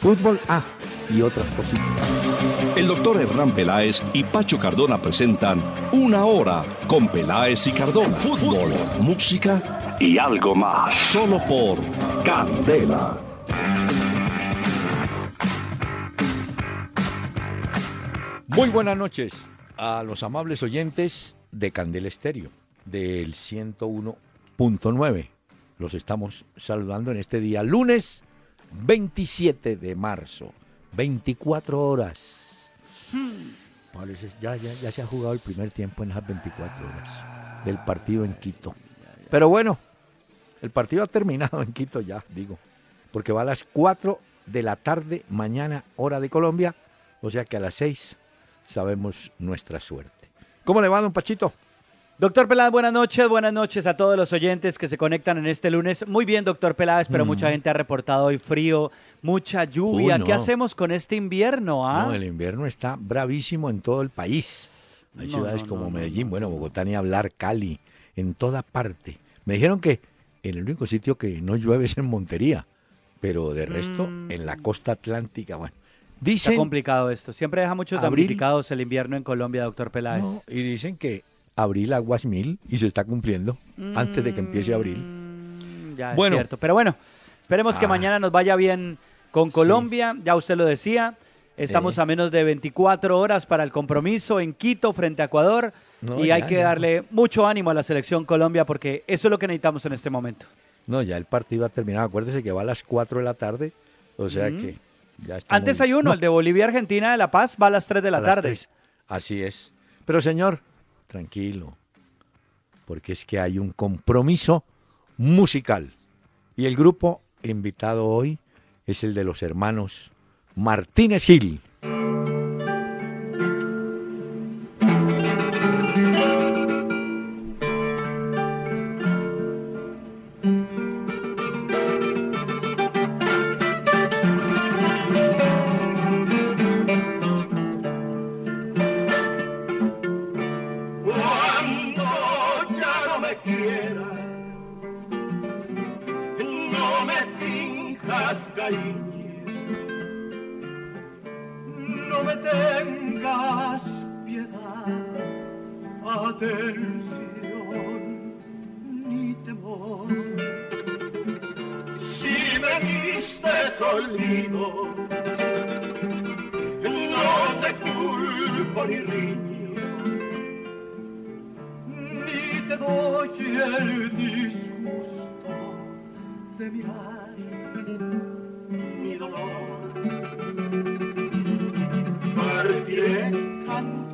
Fútbol A y otras cositas. El doctor Hernán Peláez y Pacho Cardona presentan Una Hora con Peláez y Cardona. Fútbol, música y algo más. Solo por Candela. Muy buenas noches a los amables oyentes de Candela Estéreo, del 101.9. Los estamos saludando en este día, lunes 27 de marzo, 24 horas. ya, ya, se ha jugado el primer tiempo en esas 24 horas del partido en Quito. Pero bueno, el partido ha terminado en Quito ya, digo, porque va a las 4 de la tarde mañana, hora de Colombia, o sea que a las 6 sabemos nuestra suerte. ¿Cómo le va, don Pachito? Doctor Peláez, buenas noches, buenas noches a todos los oyentes que se conectan en este lunes. Muy bien, doctor Peláez, pero mucha mm. gente ha reportado hoy frío, mucha lluvia. ¿Qué hacemos con este invierno? Ah? No, el invierno está bravísimo en todo el país. Hay ciudades como Medellín, bueno, Bogotá ni hablar, Cali, en toda parte. Me dijeron que el único sitio que no llueve es en Montería, pero de resto, mm. en la costa atlántica, bueno. Dicen, está complicado esto. Siempre deja muchos damnificados el invierno en Colombia, doctor Peláez. y dicen que abril aguas mil y se está cumpliendo antes de que empiece abril. Mm, ya es cierto. Pero bueno, esperemos que ah. mañana nos vaya bien con Colombia. Ya usted lo decía. Estamos a menos de 24 horas para el compromiso en Quito frente a Ecuador. y hay que darle mucho ánimo a la selección Colombia porque eso es lo que necesitamos en este momento. No, ya el partido ha terminado. Acuérdese que va a las 4 de la tarde. O sea que ya está. Antes hay uno, el de Bolivia-Argentina de La Paz, va a las 3 de la tarde. Así es. Pero señor, tranquilo, porque es que hay un compromiso musical. Y el grupo invitado hoy es el de los hermanos Martínez Gil.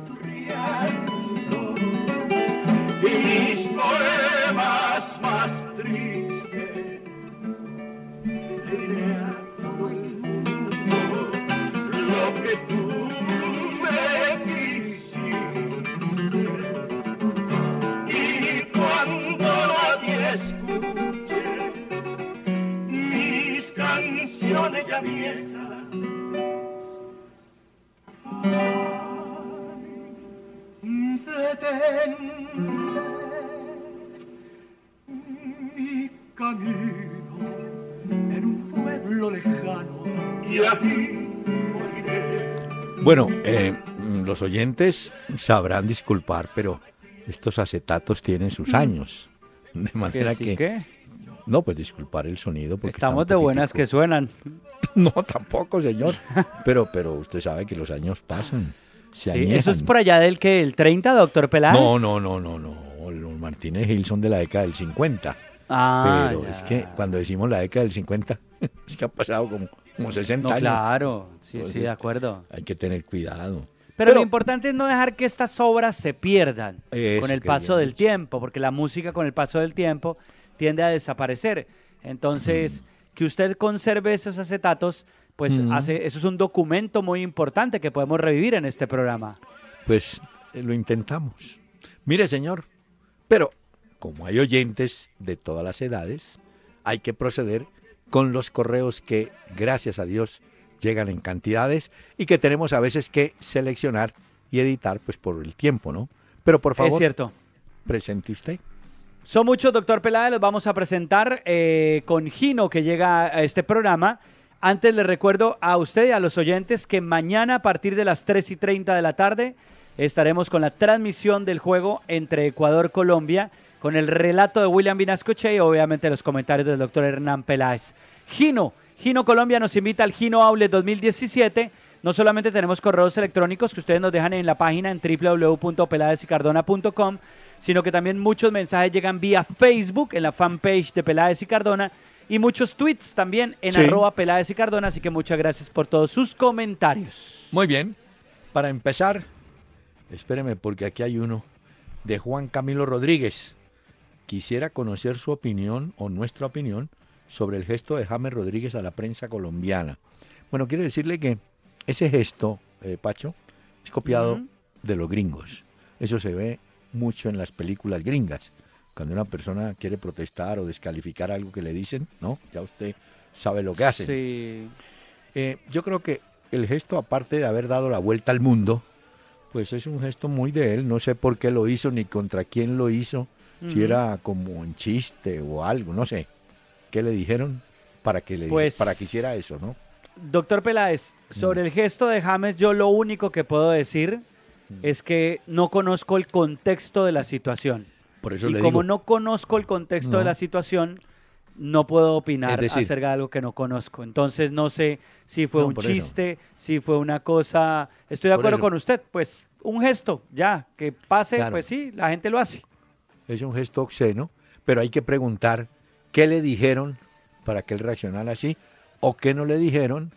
Bueno, oyentes sabrán disculpar, pero estos acetatos tienen sus mm. años. De manera que... No, pues disculpar el sonido. Porque Estamos de buenas que suenan. No, tampoco, señor. Pero, pero usted sabe que los años pasan. sí, ¿Eso es por allá del que el 30, doctor Peláez? No, no, no, no, no. Los Martínez Gil son de la década del 50. Ah, pero es que cuando decimos la década del 50, es que ha pasado como como 60 años. Claro, sí, sí, de acuerdo. Hay que tener cuidado. Pero, lo importante es no dejar que estas obras se pierdan con el paso del tiempo, porque la música con el paso del tiempo tiende a desaparecer. Entonces, mm. que usted conserve esos acetatos, pues mm. hace, eso es un documento muy importante que podemos revivir en este programa. Pues eh, lo intentamos. Mire, señor, pero como hay oyentes de todas las edades, hay que proceder con los correos que, gracias a Dios, llegan en cantidades y que tenemos a veces que seleccionar y editar pues por el tiempo, ¿no? Pero por favor, es cierto. presente usted. Son muchos, doctor Peláez, los vamos a presentar eh, con Gino que llega a este programa. Antes le recuerdo a usted y a los oyentes que mañana a partir de las 3 y 30 de la tarde estaremos con la transmisión del juego entre Ecuador-Colombia con el relato de William Vinascoche y obviamente los comentarios del doctor Hernán Peláez. Gino, Gino Colombia nos invita al Gino Outlet 2017. No solamente tenemos correos electrónicos que ustedes nos dejan en la página en www.peladesicardona.com, sino que también muchos mensajes llegan vía Facebook en la fanpage de Peláez y Cardona y muchos tweets también en arroba Peláez y Cardona, así que muchas gracias por todos sus comentarios. Muy bien, para empezar, espéreme porque aquí hay uno de Juan Camilo Rodríguez. Quisiera conocer su opinión o nuestra opinión sobre el gesto de James Rodríguez a la prensa colombiana. Bueno, quiero decirle que ese gesto, eh, Pacho, es copiado de los gringos. Eso se ve mucho en las películas gringas. Cuando una persona quiere protestar o descalificar algo que le dicen, ¿no? Ya usted sabe lo que hace. Sí. Eh, yo creo que el gesto, aparte de haber dado la vuelta al mundo, pues es un gesto muy de él. No sé por qué lo hizo ni contra quién lo hizo. Si era como un chiste o algo, no sé. ¿Qué le dijeron para que, le, pues, para que hiciera eso, no? Doctor Peláez, sobre el gesto de James, yo lo único que puedo decir es que no conozco el contexto de la situación. Por eso y como no conozco el contexto de la situación, no puedo opinar acerca de algo que no conozco. Entonces no sé si fue un chiste, si fue una cosa. Estoy de acuerdo con usted, pues un gesto, ya, que pase, pues sí, la gente lo hace. Es un gesto obsceno, pero hay que preguntar qué le dijeron para que él reaccionara así o qué no le dijeron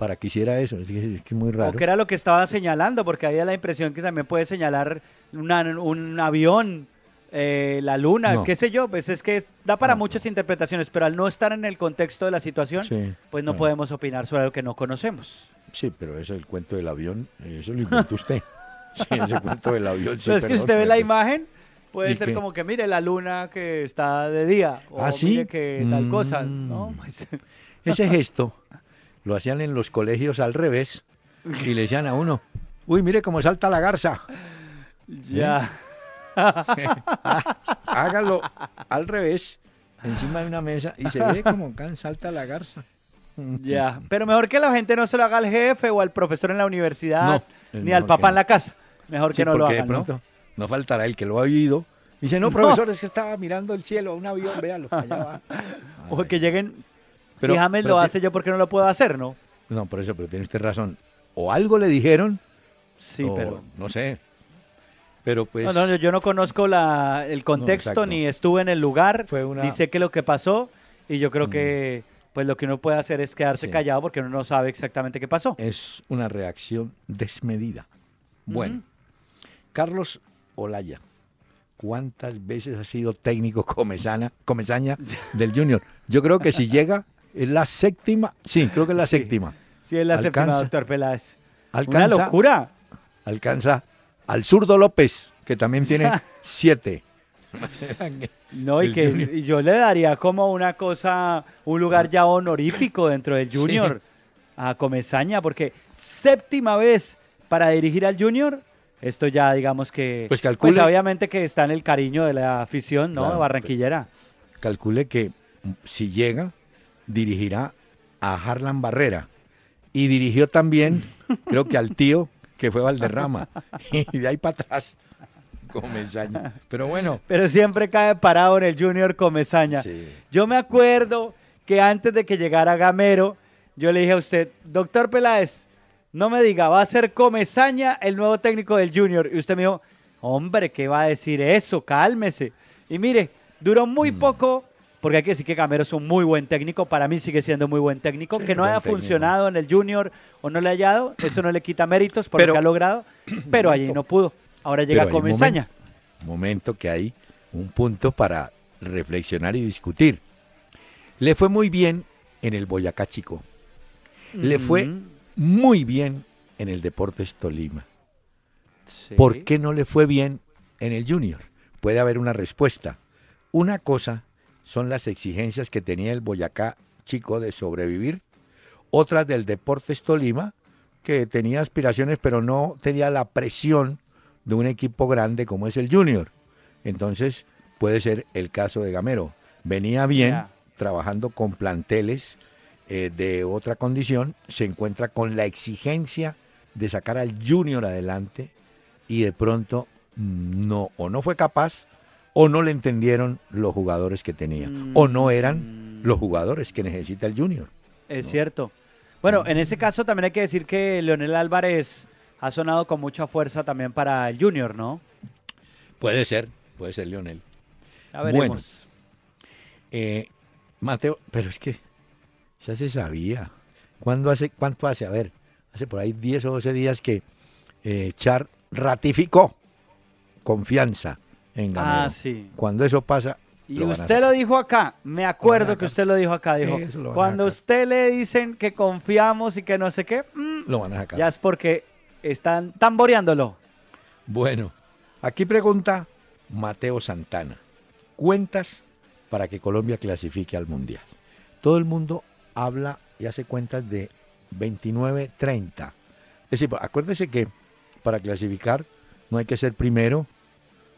para que hiciera eso. Es que es, muy raro. O que era lo que estaba señalando, porque había la impresión que también puede señalar un avión, eh, la luna, qué sé yo. Pues es que da para muchas interpretaciones, pero al no estar en el contexto de la situación, pues no podemos opinar sobre algo que no conocemos. Sí, pero eso el cuento del avión, eso lo inventó usted. sí, ese cuento del avión. pero es que usted ve la imagen puede ser como que mire la luna que está de día o ¿Ah, mire que tal cosa, ¿no? Mm. Ese gesto lo hacían en los colegios al revés y le decían a uno, uy, mire cómo salta la garza. Ya. Hágalo al revés, encima de una mesa y se ve como salta la garza. Ya, pero mejor que la gente no se lo haga al jefe o al profesor en la universidad, ni al papá en la casa. Mejor que no lo hagan, ¿no? No faltará el que lo ha oído. Dice, no, profesor, es que estaba mirando el cielo, un avión, véalo, allá va. o que lleguen si James lo hace, yo por qué no lo puedo hacer, ¿no? No, por eso, pero tiene usted razón. O algo le dijeron. Sí, pero. No sé. Pero pues. No, no, yo no conozco la, el contexto, ni estuve en el lugar, ni sé qué es lo que pasó. Y yo creo que pues lo que uno puede hacer es quedarse callado porque uno no sabe exactamente qué pasó. Es una reacción desmedida. Bueno, Carlos Olaya, ¿cuántas veces ha sido técnico comesaña del Junior? Yo creo que si llega es la séptima, sí, creo que es la séptima. Sí, es la séptima, doctor Peláez. Una locura. Alcanza al zurdo López, que también tiene siete. no, y que yo le daría como una cosa, un lugar ya honorífico dentro del Junior a Comesaña, porque séptima vez para dirigir al Junior, esto ya digamos que... Pues calcule... Pues obviamente que está en el cariño de la afición, ¿no? Barranquillera. Calcule que si llega, dirigirá a Harlan Barrera. Y dirigió también, creo que al tío, que fue Valderrama. Y de ahí para atrás, Comesaña. Pero bueno. Pero siempre cae parado en el Junior Comesaña. Yo me acuerdo que antes de que llegara Gamero, yo le dije a usted, doctor Peláez, no me diga, va a ser Comesaña el nuevo técnico del Junior. Y usted me dijo, hombre, ¿qué va a decir eso? Cálmese. Y mire, duró muy mm. poco porque hay que decir que Gamero es un muy buen técnico, para mí sigue siendo muy buen técnico, que no haya funcionado en el Junior o no le haya dado, eso no le quita méritos por lo que ha logrado, pero allí no pudo. Ahora llega Comesaña. Un momento que hay un punto para reflexionar y discutir. Le fue muy bien en el Boyacá Chico. Le fue muy bien en el Deportes Tolima. ¿Por qué no le fue bien en el Junior. Puede haber una respuesta. Una cosa son las exigencias que tenía el Boyacá chico de sobrevivir, otra del Deportes Tolima, que tenía aspiraciones pero no tenía la presión de un equipo grande como es el Junior. Entonces puede ser el caso de Gamero. Venía bien, trabajando con planteles eh, de otra condición, se encuentra con la exigencia de sacar al Junior adelante y de pronto mm, no, o no fue capaz, o no le entendieron los jugadores que tenía, o no eran mm. los jugadores que necesita el Junior. Es cierto. Bueno, en ese caso también hay que decir que Leonel Álvarez ha sonado con mucha fuerza también para el Junior, ¿no? Puede ser, puede ser Leonel. A veremos. Eh, Mateo, pero es que ya se sabía. ¿Cuándo hace, ¿Cuánto hace? A ver, hace por ahí 10 o 12 días que eh, Char ratificó confianza en Gamero. Ah, sí. Cuando eso pasa... Y usted lo dijo acá, me acuerdo que usted lo dijo acá, dijo, cuando usted le dicen que confiamos y que no sé qué, mm, lo van a sacar. Ya es porque están tamboreándolo. Bueno, aquí pregunta Mateo Santana. Cuentas para que Colombia clasifique al Mundial. Todo el mundo habla y hace cuentas de 29-30. Es decir, acuérdese que para clasificar no hay que ser primero,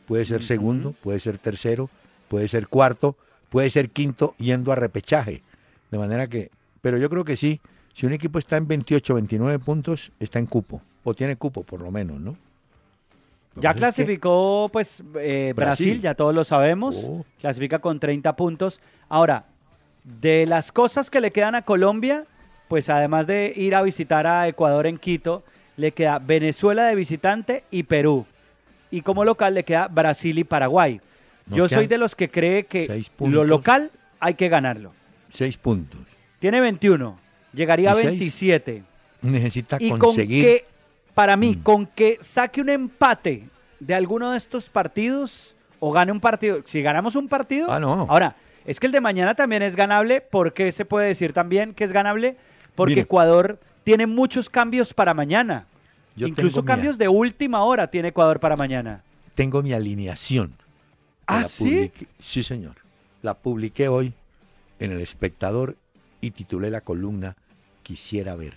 puede ser segundo, puede ser tercero, puede ser cuarto, puede ser quinto yendo a repechaje. De manera que, pero yo creo que sí, si un equipo está en 28, 29 puntos, está en cupo, o tiene cupo por lo menos, ¿no? ya clasificó pues eh, Brasil. ya todos lo sabemos, oh. clasifica con 30 puntos. Ahora, de las cosas que le quedan a Colombia, pues además de ir a visitar a Ecuador en Quito, le queda Venezuela de visitante y Perú. Y como local le queda Brasil y Paraguay. Yo soy de los que cree que lo local hay que ganarlo. Seis puntos. Tiene 21. Llegaría a 27. Necesita y conseguir. Con que, para mí, mm. con que saque un empate de alguno de estos partidos o gane un partido. Si ganamos un partido. Ah, no. Ahora, es que el de mañana también es ganable. ¿Por qué se puede decir también que es ganable? Porque Ecuador tiene muchos cambios para mañana. Incluso cambios de última hora tiene Ecuador para mañana. Tengo mi alineación. ¿Ah, sí? Sí, señor. La publiqué hoy en El Espectador y titulé la columna Quisiera ver.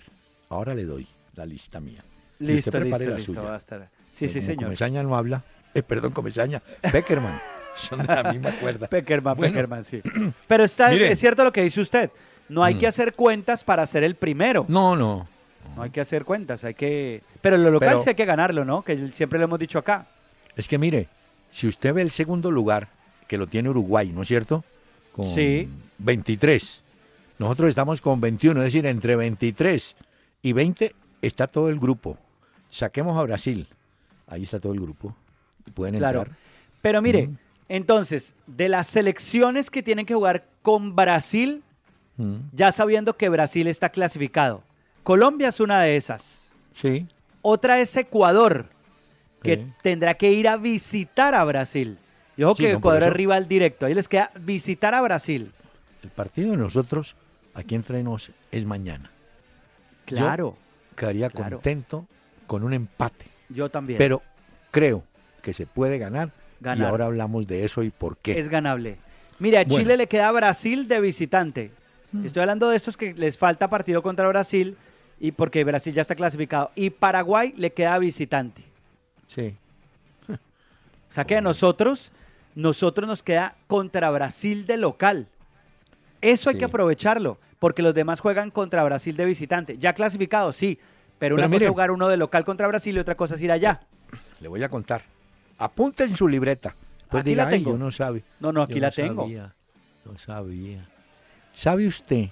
Ahora le doy la lista mía. Listo, listo, listo. Va a estar. Sí, sí, señor. Comesaña no habla. Eh, perdón, Comesaña. Beckerman. Son de la misma cuerda. Beckerman, Beckerman, sí. Pero está, es cierto lo que dice usted. No hay mm. que hacer cuentas para ser el primero. No, no. No hay que hacer cuentas, hay que... Pero lo local sí hay que ganarlo, ¿no? Que siempre lo hemos dicho acá. Es que mire, si usted ve el segundo lugar, que lo tiene Uruguay, ¿no es cierto? Con sí. 23. Nosotros estamos con 21, es decir, entre 23 y 20 está todo el grupo. Saquemos a Brasil, ahí está todo el grupo. Pueden claro. entrar. Pero mire, entonces, de las selecciones que tienen que jugar con Brasil, ya sabiendo que Brasil está clasificado. Colombia es una de esas. Sí. Otra es Ecuador, que tendrá que ir a visitar a Brasil. Yo ojo que Ecuador es rival directo. Ahí les queda visitar a Brasil. El partido de nosotros, aquí entre nos, es mañana. Claro. quedaría contento con un empate. Yo también. Pero creo que se puede ganar, Y ahora hablamos de eso y por qué. Es ganable. Mira, a Chile le queda Brasil de visitante. Mm. Estoy hablando de estos que les falta partido contra Brasil y porque Brasil ya está clasificado. Y Paraguay le queda visitante. Sí. O sea que a nosotros, nosotros nos queda contra Brasil de local. Eso hay que aprovecharlo, porque los demás juegan contra Brasil de visitante. Ya clasificado, sí, pero, una cosa es jugar uno de local contra Brasil y otra cosa es ir allá. Le voy a contar. Apunta en su libreta. Pues aquí la tengo. no sabe. No, no, aquí la tengo. no sabía. ¿Sabe usted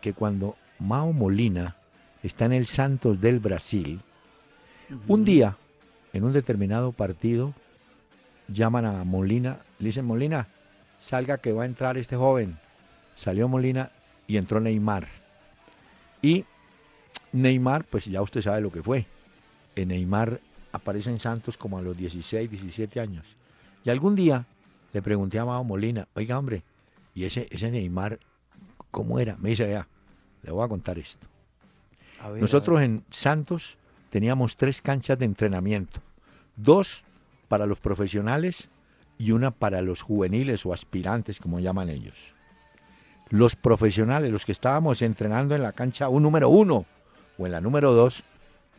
que cuando Mao Molina está en el Santos del Brasil, un día, en un determinado partido, llaman a Molina, le dicen, Molina, salga que va a entrar este joven. Salió Molina y entró Neymar. Y Neymar, pues ya usted sabe lo que fue. Neymar aparece en Santos como a los 16, 17 años. Y algún día le pregunté a Mao Molina, oiga hombre, ¿y ese, ese Neymar cómo era. Me dice, vea, le voy a contar esto. Nosotros en Santos teníamos tres canchas de entrenamiento. Dos para los profesionales y una para los juveniles o aspirantes, como llaman ellos. Los profesionales, los que estábamos entrenando en la cancha un número uno o en la número dos,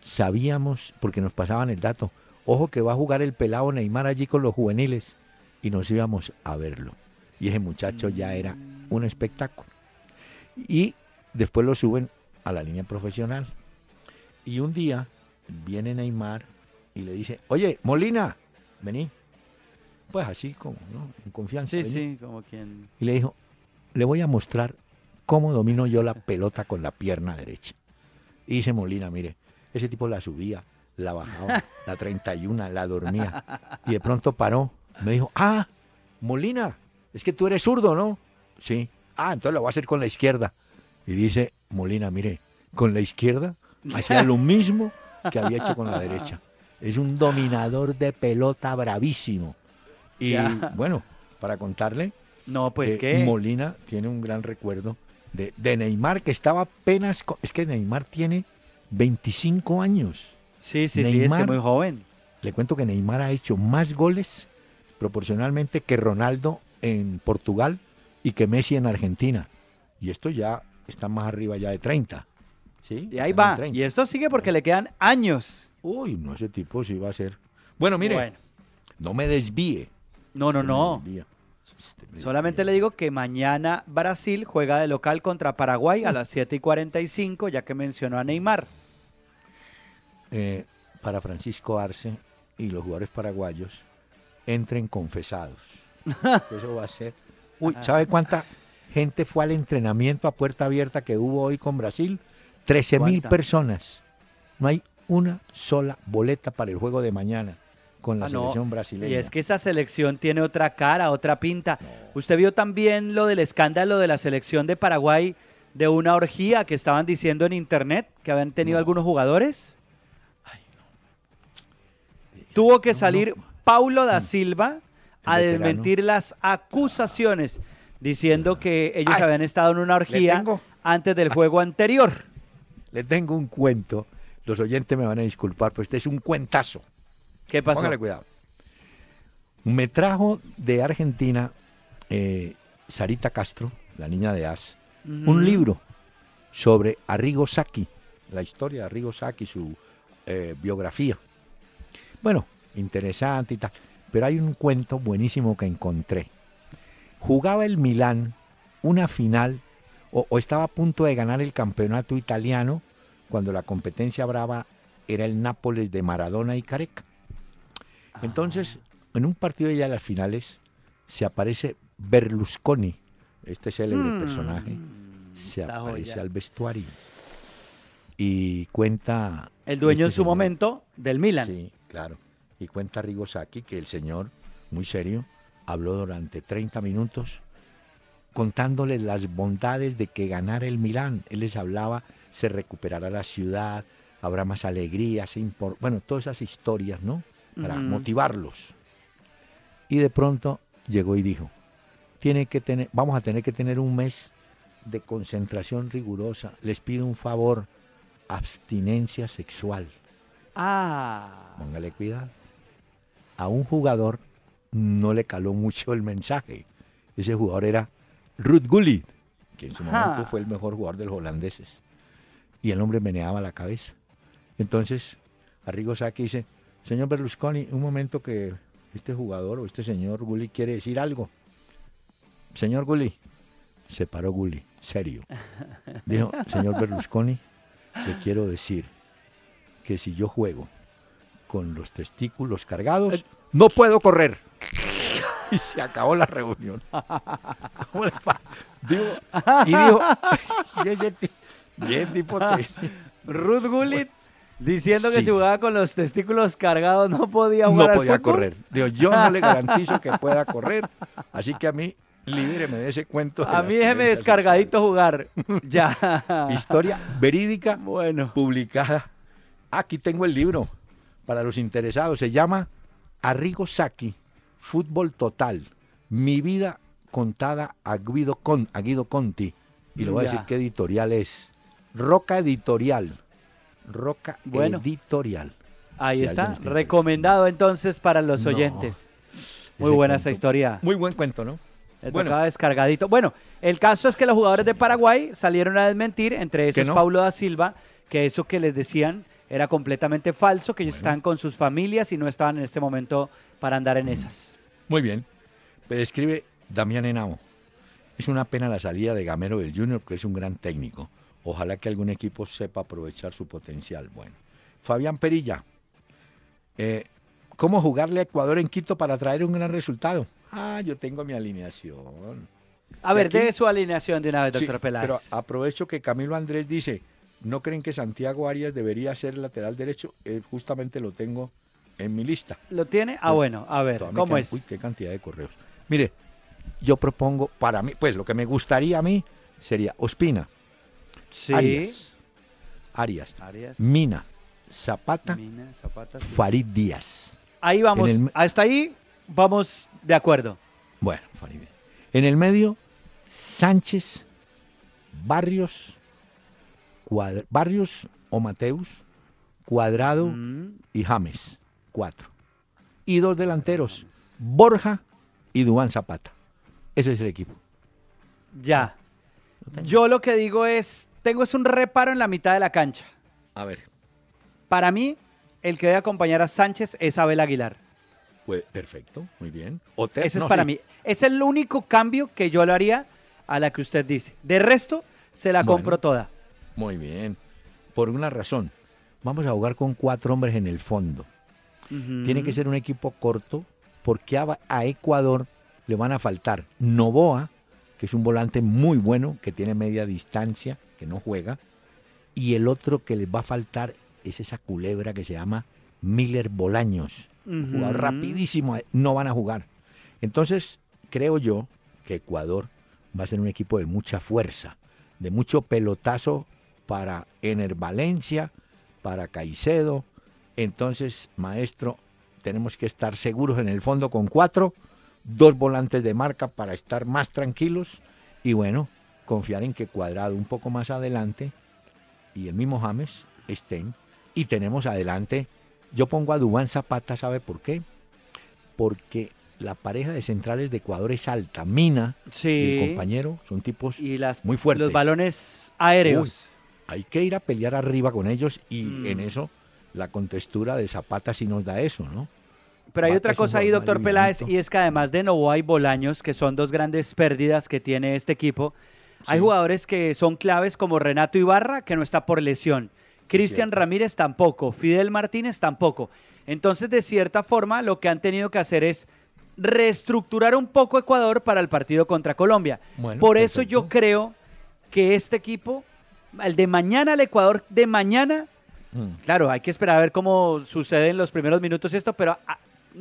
sabíamos, porque nos pasaban el dato, ojo que va a jugar el pelado Neymar allí con los juveniles, y nos íbamos a verlo. Y ese muchacho ya era un espectáculo. Y después lo suben a la línea profesional. Y un día viene Neymar y le dice, oye, Molina, vení. Pues así como, ¿no? En confianza. Sí, sí, como quien... Y le dijo, le voy a mostrar cómo domino yo la pelota con la pierna derecha. Y dice Molina, mire, ese tipo la subía, la bajaba, la 31, la dormía. Y de pronto paró. Me dijo, ah, Molina, es que tú eres zurdo, ¿no? Sí. Ah, entonces lo voy a hacer con la izquierda. Y dice Molina, mire, con la izquierda hacía lo mismo que había hecho con la derecha. Es un dominador de pelota bravísimo. Y bueno, para contarle, no, pues que Molina tiene un gran recuerdo de, de, Neymar, que estaba apenas. Es que Neymar tiene 25 años. Sí, sí, sí, es que muy joven. Le cuento que Neymar ha hecho más goles proporcionalmente que Ronaldo en Portugal y que Messi en Argentina. Y esto ya está más arriba ya de 30. ¿sí? Y ahí va. Y esto sigue porque le quedan años. Uy, no, ese tipo sí va a ser. Bueno, mire, no me desvíe. No, no, no. Este, Solamente le digo que mañana Brasil juega de local contra Paraguay a las 7 y 45, ya que mencionó a Neymar. Eh, para Francisco Arce y los jugadores paraguayos entren confesados. Eso va a ser. Uy, ¿sabe cuánta gente fue al entrenamiento a puerta abierta que hubo hoy con Brasil? 13 mil personas. No hay una sola boleta para el juego de mañana con la ah, selección brasileña. Y es que esa selección tiene otra cara, otra pinta. ¿Usted vio también lo del escándalo de la selección de Paraguay de una orgía que estaban diciendo en internet que habían tenido algunos jugadores? Tuvo que salir Paulo da. Silva a desmentir las acusaciones, diciendo que ellos habían estado en una orgía antes del juego anterior. Le tengo un cuento. Los oyentes me van a disculpar, pero este es un cuentazo. ¿Qué pasó? Póngale cuidado. Me trajo de Argentina eh, Sarita Castro, la niña de As, un libro sobre Arrigo Sacchi, la historia de Arrigo Sacchi, su eh, biografía. Bueno, interesante y tal. Pero hay un cuento buenísimo que encontré. Jugaba el Milán una final o, estaba a punto de ganar el campeonato italiano cuando la competencia brava era el Nápoles de Maradona y Careca. Entonces, en un partido de ya las finales, se aparece Berlusconi, este célebre mm, personaje, se aparece al vestuario y cuenta... El dueño en este su momento del Milan. Sí, claro. Y cuenta Rigosaki que el señor, muy serio, habló durante 30 minutos contándoles las bondades de que ganara el Milán. Él les hablaba, se recuperará la ciudad, habrá más alegría, bueno, todas esas historias, ¿no? Para motivarlos. Y de pronto llegó y dijo, tiene que tener, vamos a tener que tener un mes de concentración rigurosa. Les pido un favor, abstinencia sexual. Ah. Póngale cuidado a un jugador no le caló mucho el mensaje. Ese jugador era Ruth Gullit, que en su momento fue el mejor jugador de los holandeses. Y el hombre meneaba la cabeza. Entonces, Arrigo Sacchi dice, señor Berlusconi, un momento que este jugador o este señor Gullit quiere decir algo. Señor Gullit, se paró Gullit, serio. Dijo, señor Berlusconi, le quiero decir que si yo juego con los testículos cargados, no puedo correr. Y se acabó la reunión. y dijo, bien tipo Ruth Gullit diciendo que si jugaba con los testículos cargados no podía jugar No podía correr. Digo, yo no le garantizo que pueda correr, así que a mí líbreme de ese cuento. a mí déjeme descargadito jugar. ya. Historia verídica, bueno. publicada. Aquí tengo el libro para los interesados. Se llama Arrigo Sacchi, Fútbol Total. Mi vida contada a Guido, Con, a Guido Conti. Y le voy a decir qué editorial es. Roca Editorial. Roca Editorial. Ahí está, recomendado entonces para los oyentes. Muy buena esa historia. Muy buen cuento, ¿no? bueno. descargadito. Bueno, el caso es que los jugadores de Paraguay salieron a desmentir, entre esos Paulo da Silva, que eso que les decían era completamente falso, que ellos estaban con sus familias y no estaban en este momento para andar en esas. Muy bien. Escribe Damián Henao. Es una pena la salida de Gamero del Junior, que es un gran técnico. Ojalá que algún equipo sepa aprovechar su potencial. Bueno. Fabián Perilla. Eh, ¿Cómo jugarle a Ecuador en Quito para traer un gran resultado? Ah, yo tengo mi alineación. A ver, de su alineación de una vez, doctor Peláez. Pero aprovecho que Camilo Andrés dice, ¿no creen que Santiago Arias debería ser lateral derecho? Eh, justamente lo tengo en mi lista. ¿Lo tiene? Ah, bueno, a ver, ¿cómo es? Uy, qué cantidad de correos. Mire, yo propongo para mí, pues lo que me gustaría a mí sería Ospina, sí. Arias, Arias, Mina, Zapata, Farid Díaz. Ahí vamos, hasta ahí vamos de acuerdo. Bueno, Farid. En el medio, Sánchez, Barrios, Barrios o Mateus, Cuadrado mm. y James, cuatro. Y dos delanteros, Borja y Dubán Zapata. Ese es el equipo. Ya. Yo lo que digo es, tengo es un reparo en la mitad de la cancha. A ver. Para mí, el que debe acompañar a Sánchez es Abel Aguilar. Pues perfecto, muy bien. Ese es para mí. Es el único cambio que yo haría a la que usted dice. De resto, se la compro toda. Muy bien. Por una razón. Vamos a jugar con cuatro hombres en el fondo. Tiene que ser un equipo corto porque a Ecuador le van a faltar Novoa, que es un volante muy bueno, que tiene media distancia, que no juega, y el otro que les va a faltar es esa culebra que se llama Miller Bolaños. Jugador rapidísimo, no van a jugar. Entonces, creo yo que Ecuador va a ser un equipo de mucha fuerza, de mucho pelotazo para Ener Valencia, para Caicedo. Entonces, maestro, tenemos que estar seguros en el fondo con cuatro dos volantes de marca para estar más tranquilos y bueno, confiar en que Cuadrado un poco más adelante y el mismo James estén y tenemos adelante, yo pongo a Dubán Zapata, ¿sabe por qué? Porque la pareja de centrales de Ecuador es alta, Mina y el compañero son tipos y las, muy fuertes. Los balones aéreos. hay que ir a pelear arriba con ellos y mm. en eso la contextura de Zapata sí nos da eso, ¿no? Pero hay otra cosa ahí, doctor Peláez, y es que además de Novoa y Bolaños, que son dos grandes pérdidas que tiene este equipo, hay jugadores que son claves como Renato Ibarra, que no está por lesión. Cristian Ramírez tampoco, Fidel Martínez tampoco. Entonces, de cierta forma, lo que han tenido que hacer es reestructurar un poco Ecuador para el partido contra Colombia. por eso yo creo que este equipo, el de mañana, el Ecuador de mañana, mm. claro, hay que esperar a ver cómo sucede en los primeros minutos esto, pero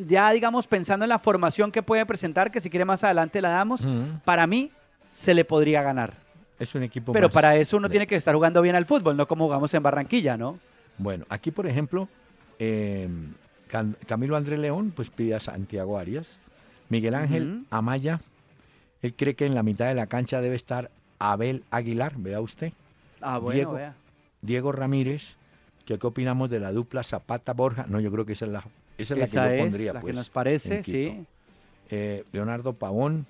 ya digamos pensando en la formación que puede presentar, que si quiere más adelante la damos, para mí se le podría ganar. Es un equipo Pero para eso uno tiene que estar jugando bien al fútbol, no como jugamos en Barranquilla, ¿no? Bueno, aquí por ejemplo, em, Camilo André León pues pide a Santiago Arias. Miguel Ángel Amaya, él cree que en la mitad de la cancha debe estar Abel Aguilar, vea usted. Ah, bueno, Diego, vea. Diego Ramírez, ¿qué, ¿qué opinamos de la dupla Zapata-Borja? No, yo creo que esa es la esa es la que yo pondría. la pues, que nos parece, sí. Eh, Leonardo Pavón,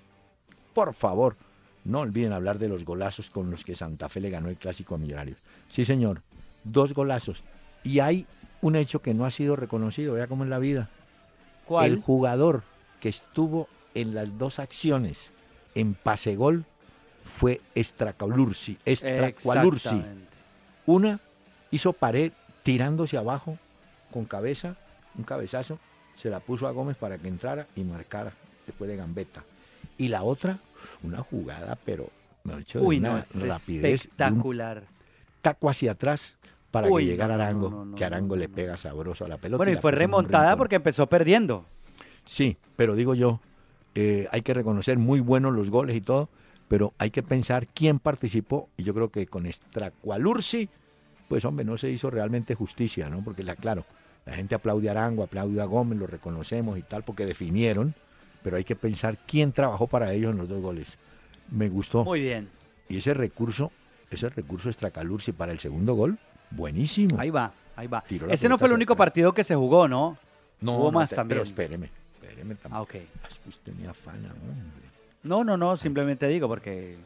por favor, no olviden hablar de los golazos con los que Santa Fe le ganó el Clásico a Millonarios. Sí, señor, dos golazos. Y hay un hecho que no ha sido reconocido, vea cómo es la vida. ¿Cuál? El jugador que estuvo en las dos acciones en pase gol fue. Estracualursi. Una hizo pared tirándose abajo con cabeza un cabezazo, se la puso a Gómez para que entrara y marcara después de gambeta. Y la otra, una jugada, pero me hecho de una rapidez. Espectacular. taco hacia atrás para que llegara Arango, que Arango le pega sabroso a la pelota. Bueno, y, fue remontada porque empezó perdiendo. Sí, pero digo yo, eh, hay que reconocer muy buenos los goles y todo, pero hay que pensar quién participó. Y yo creo que con Estracualursi, pues hombre, no se hizo realmente justicia, ¿no? Porque la, claro, la gente aplaude a Arango, aplaude a Gómez, lo reconocemos y tal, porque definieron, pero hay que pensar quién trabajó para ellos en los dos goles. Me gustó. Muy bien. Y ese recurso, ese recurso Estracalursi para el segundo gol, buenísimo. Ahí va. Ahí va. Ese no fue el único partido que se jugó, ¿no? No, Hubo no, más te- también. Pero espéreme, espéreme también. Ah, ok. Ah, es que usted me afana, hombre. No, no, no, simplemente digo porque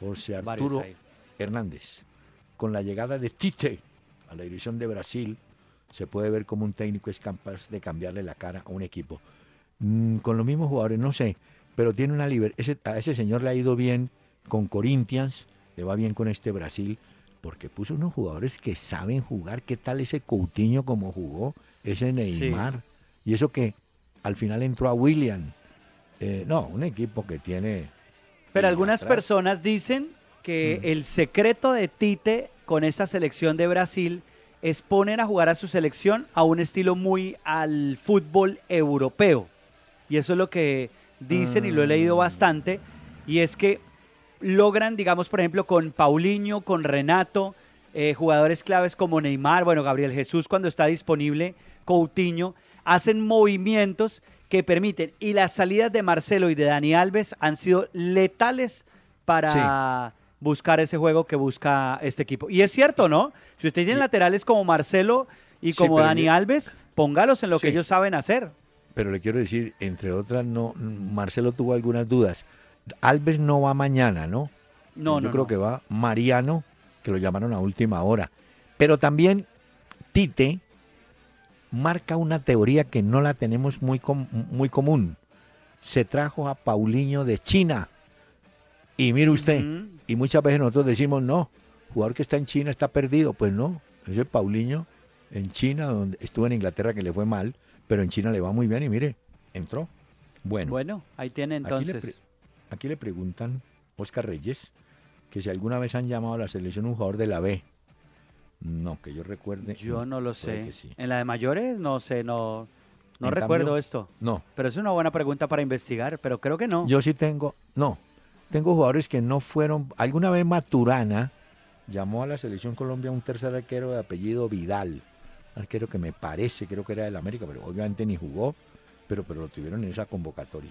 José Arturo. Hernández. Con la llegada de Tite a la dirección de Brasil, se puede ver como un técnico es capaz de cambiarle la cara a un equipo. Mm, con los mismos jugadores, no sé, pero tiene una libertad. a ese señor le ha ido bien con Corinthians, le va bien con este Brasil, porque puso unos jugadores que saben jugar. ¿Qué tal ese Coutinho como jugó? Ese Neymar. Y eso que al final entró a William. Eh, no, un equipo que tiene. Pero algunas atrás- personas dicen que Mm. el secreto de Tite con esta selección de Brasil es poner a jugar a su selección a un estilo muy al fútbol europeo. Y eso es lo que dicen y lo he leído Mm. bastante. Y es que logran, digamos, por ejemplo, con Paulinho, con Renato, eh, jugadores claves como Neymar, bueno, Gabriel Jesús cuando está disponible, Coutinho, hacen movimientos que permiten. Y las salidas de Marcelo y de Dani Alves han sido letales para buscar ese juego que busca este equipo. Y es cierto, ¿no? Si usted tiene laterales como Marcelo y Sí, como Dani yo- Alves, póngalos en lo que ellos saben hacer. Pero le quiero decir, entre otras, no, Marcelo tuvo algunas dudas. Alves no va mañana, ¿no? No, Yo no, creo no. que va Mariano, que lo llamaron a última hora. Pero también Tite marca una teoría que no la tenemos muy, com- muy común. Se trajo a Paulinho de China. Y mire usted. Y muchas veces nosotros decimos, no, jugador que está en China está perdido. Pues no, ese Paulinho en China, donde estuvo en Inglaterra que le fue mal, pero en China le va muy bien y mire, entró. Bueno, Bueno, ahí tiene Aquí le entonces. aquí le preguntan, Oscar Reyes, que si alguna vez han llamado a la selección un jugador de la B. No, que yo recuerde. Yo no lo sé. sí. En la de mayores, no sé, no, no En recuerdo cambio- esto. No, Pero es una buena pregunta para investigar, pero creo que no. yo sí tengo, no, tengo jugadores que no fueron, alguna vez Maturana llamó a la selección Colombia un tercer arquero de apellido Vidal, arquero que me parece, creo que era del América, pero obviamente ni jugó, pero, pero lo tuvieron en esa convocatoria.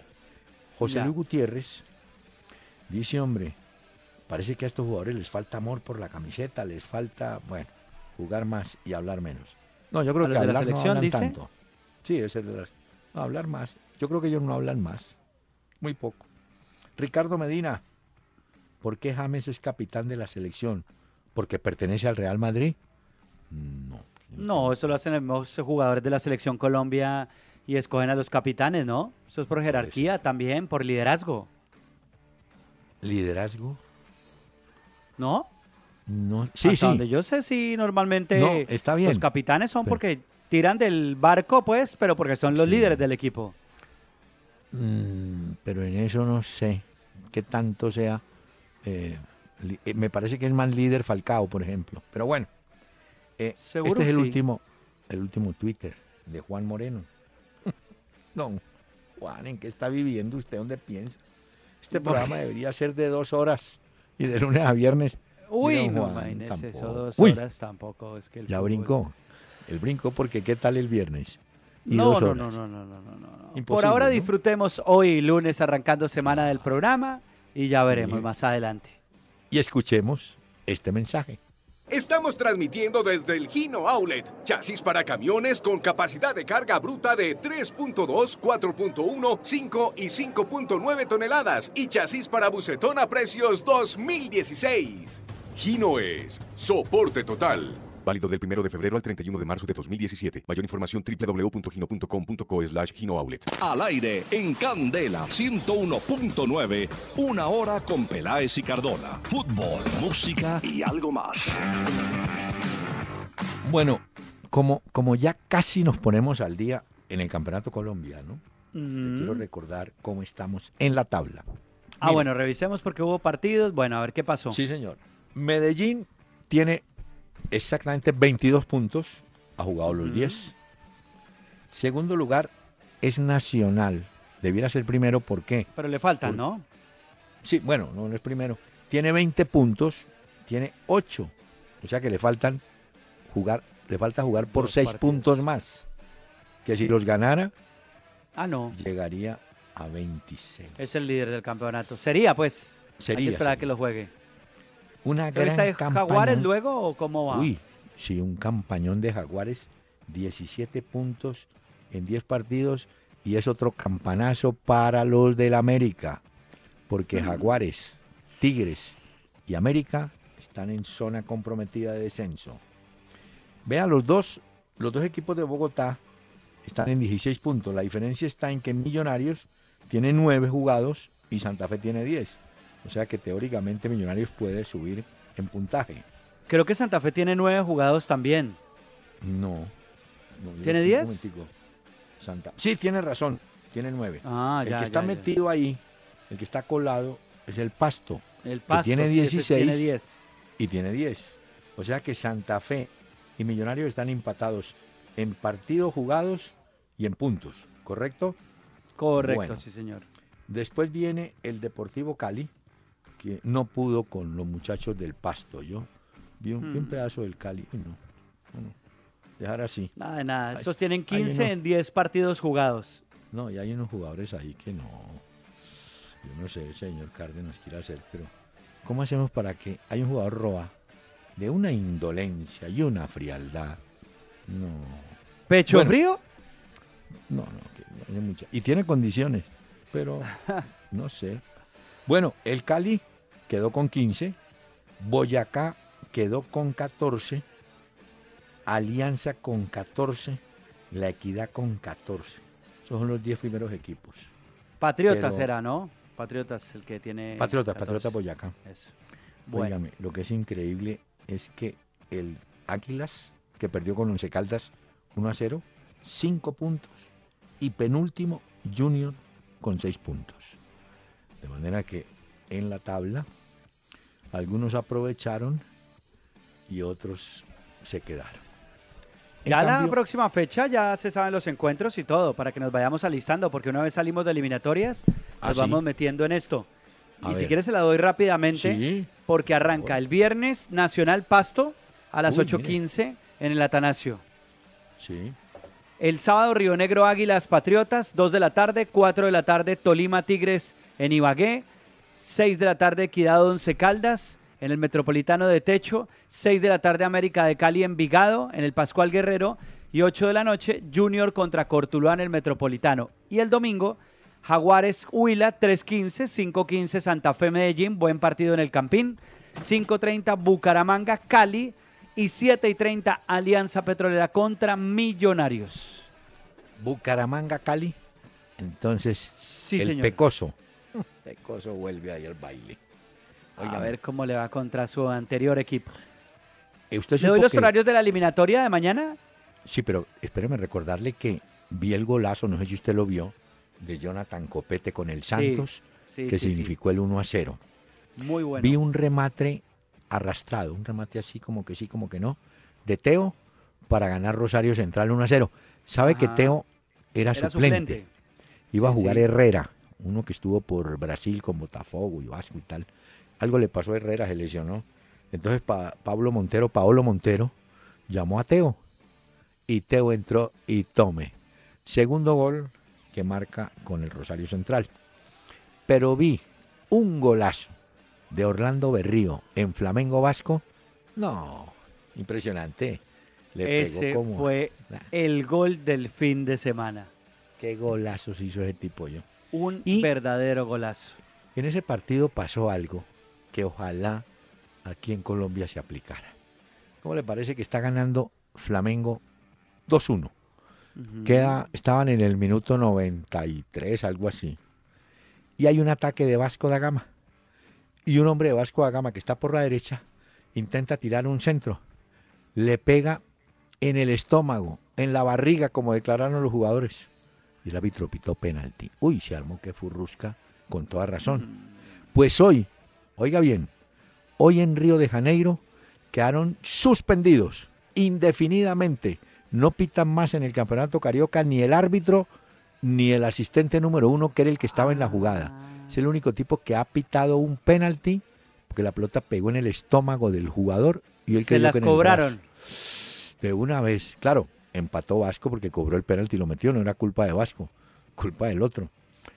José Ya. Luis Gutiérrez dice, hombre, parece que a estos jugadores les falta amor por la camiseta, les falta, bueno, jugar más y hablar menos. No, yo creo ¿A que de la hablar no selección, hablan dice? tanto. Sí, es el de las- no, hablar más. Yo creo que ellos no hablan más. Muy poco. Ricardo Medina, ¿por qué James es capitán de la selección? ¿Porque pertenece al Real Madrid? No. No, eso lo hacen los jugadores de la selección Colombia y escogen a los capitanes, ¿no? Eso es por jerarquía también, por liderazgo, ¿Liderazgo? ¿no? No. Sí, Hasta sí. donde yo sé, sí, normalmente No, está bien. los capitanes son Pero- porque tiran del barco, pues, pero porque son los Sí. líderes del equipo. Mm, pero en eso no sé qué tanto sea. eh, eh, me parece que es más líder Falcao, por ejemplo. Pero bueno, eh, Seguro este es el sí. último, el último Twitter de Juan Moreno. no, Juan, ¿en qué está viviendo usted? ¿Dónde piensa? Este programa debería ser de dos horas y de lunes a viernes. Uy, no, Juan, eso dos Uy, horas tampoco. Es que el Ya fútbol- brincó. El brinco porque ¿qué tal el viernes? Y No, dos no, horas. no, no, no, no, no, no. Por ahora ¿no? disfrutemos hoy lunes arrancando semana del programa y ya veremos más adelante. Y escuchemos este mensaje. Estamos transmitiendo desde el Gino Outlet, chasis para camiones con capacidad de carga bruta de 3.2, 4.1, 5 y 5.9 toneladas y chasis para bucetón a precios 2016. Gino es soporte total. Válido del 1 de febrero al 31 de marzo de 2017. Mayor información www.gino.com.co slash Gino Outlet. Al aire en Candela 101.9, una hora con Peláez y Cardona. Fútbol, música y algo más. Bueno, como, como ya casi nos ponemos al día en el Campeonato colombiano, le quiero Mm. recordar cómo estamos en la tabla. Ah, bueno, revisemos porque hubo partidos. Bueno, a ver qué pasó. Sí, señor. Medellín tiene exactamente 22 puntos, ha jugado los Ujú. 10. Segundo lugar es Nacional. Debiera ser primero, ¿por qué? Pero le faltan, Por- ¿no? Sí, bueno, no, no es primero. Tiene 20 puntos, tiene 8. O sea que le faltan jugar, le falta jugar por Dos 6 partidos. puntos más. Que si los ganara, Ah, no. llegaría a 26. Es el líder del campeonato. Sería, pues. Hay Sería, que esperar sería. que lo juegue. Una ¿Él gran está de campaña. Jaguares luego o cómo va? Uy, Sí, un campañón de Jaguares, 17 puntos en 10 partidos y es otro campanazo para los del América, porque Jaguares, Tigres y América están en zona comprometida de descenso. Vean, los dos, los dos equipos de Bogotá están en 16 puntos. La diferencia está en que Millonarios tiene 9 jugados y Santa Fe tiene 10. O sea que teóricamente Millonarios puede subir en puntaje. Creo que Santa Fe tiene 9 jugados también. No. ¿Tiene 10? Santa. Sí, tiene razón. Tiene 9. Ah, el que está metido ahí, el que está colado, es el Pasto. El Pasto. tiene 16 tiene 10. y tiene 10. O sea que Santa Fe y Millonarios están empatados en partidos jugados y en puntos, ¿correcto? Correcto, sí señor. Después viene el Deportivo Cali, que no pudo con los muchachos del Pasto. Yo vi un, hmm. pedazo del Cali y no. dejar así. Nada de nada. Estos tienen 15 en 10 partidos jugados. No, y hay unos jugadores ahí que no. Yo no sé, señor Cárdenas quiere hacer, pero ¿cómo hacemos para que hay un jugador roba de una indolencia y una frialdad? No. ¿Pecho frío? No, no, mucha. Y tiene condiciones, pero no sé. Bueno, el Cali quedó con 15, Boyacá quedó con 14, Alianza con 14, La Equidad con 14. Esos son los 10 primeros equipos. Patriotas era, ¿no? Patriotas el que tiene. Patriotas, Patriotas Boyacá. Eso. Bueno. lo que es increíble es que el Águilas que perdió con Once Caldas 1 a 0, 5 puntos. Y penúltimo, Junior con 6 puntos. De manera que en la tabla algunos aprovecharon y otros se quedaron. ya la próxima fecha ya se saben los encuentros y todo, para que nos vayamos alistando, porque una vez salimos de eliminatorias, nos ah, vamos metiendo en esto. y si quieres se la doy rápidamente, porque arranca el viernes Nacional Pasto a las 8.15 en el Atanasio. Sí. El sábado Río Negro Águilas Patriotas, 2 de la tarde, 4 de la tarde Tolima Tigres en Ibagué, 6 de la tarde Equidad Once Caldas en el Metropolitano de Techo, 6 de la tarde América de Cali en Vigado en el Pascual Guerrero y 8 de la noche Junior contra Cortuluá en el Metropolitano. Y el domingo Jaguares Huila 3.15, 5.15 Santa Fe Medellín, buen partido en el Campín, 5.30 Bucaramanga Cali y 7 y 30 Alianza Petrolera contra Millonarios. Bucaramanga, Cali. Entonces, sí, el Pecoso. Pecoso vuelve ahí al baile. a ver cómo le va contra su anterior equipo. Eh, ¿Usted ¿Le doy los horarios de la eliminatoria de mañana? Sí, pero espéreme recordarle que vi el golazo, no sé si usted lo vio, de Jonathan Copete con el Santos, que significó el 1 a 0. Muy bueno. Vi un remate arrastrado, un remate así como que sí, como que no, de Teo para ganar Rosario Central 1 a 0. Sabe que Teo era, suplente. Iba a jugar Herrera, uno que estuvo por Brasil con Botafogo y Vasco y tal. Algo le pasó a Herrera, se lesionó. Entonces Pablo Montero, Paolo Montero, llamó a Teo. Y Teo entró y tome. Segundo gol que marca con el Rosario Central. Pero vi un golazo de Orlando Berrío en Flamengo Vasco, no, impresionante. ese fue el gol del fin de semana. Qué golazos hizo ese tipo yo. Un verdadero golazo. En ese partido pasó algo que ojalá aquí en Colombia se aplicara. ¿Cómo le parece que está ganando Flamengo 2-1? Queda, estaban en el minuto 93, algo así. Y hay un ataque de Vasco da Gama y un hombre de Vasco da Gama que está por la derecha intenta tirar un centro. Le pega en el estómago, en la barriga, como declararon los jugadores. Y el árbitro pitó penalti. Uy, se armó que furrusca con toda razón. Pues hoy, oiga bien, hoy en Río de Janeiro quedaron suspendidos indefinidamente. No pitan más en el campeonato carioca ni el árbitro ni el asistente número uno, que era el que estaba en la jugada. Es el único tipo que ha pitado un penalti porque la pelota pegó en el estómago del jugador y él Se las cobraron. De una vez, claro, empató Vasco porque cobró el penalti y lo metió, no era culpa de Vasco, culpa del otro.